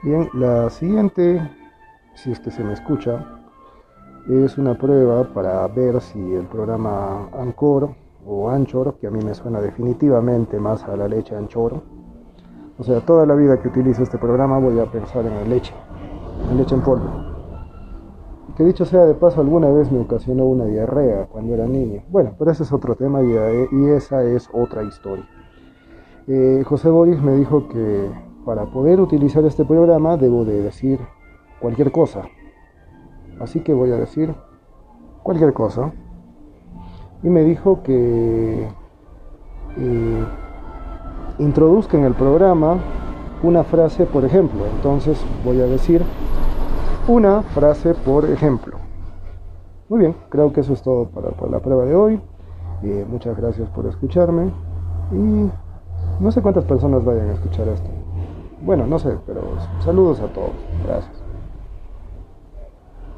Bien, la siguiente, si es que se me escucha, es una prueba para ver si el programa Anchor o Anchor, que a mí me suena definitivamente más a la leche Anchor, o sea, toda la vida que utilizo este programa voy a pensar en la leche, en leche en polvo. Que dicho sea de paso, alguna vez me ocasionó una diarrea cuando era niño. Bueno, pero ese es otro tema y, esa es otra historia. Eh, José Boris me dijo que para poder utilizar este programa debo de decir cualquier cosa. Así que voy a decir cualquier cosa. Y me dijo que eh, introduzca en el programa una frase por ejemplo. Entonces voy a decir una frase por ejemplo. Muy bien, creo que eso es todo para, la prueba de hoy. Eh, muchas gracias por escucharme y no sé cuántas personas vayan a escuchar esto. Bueno, no sé, pero saludos a todos. Gracias.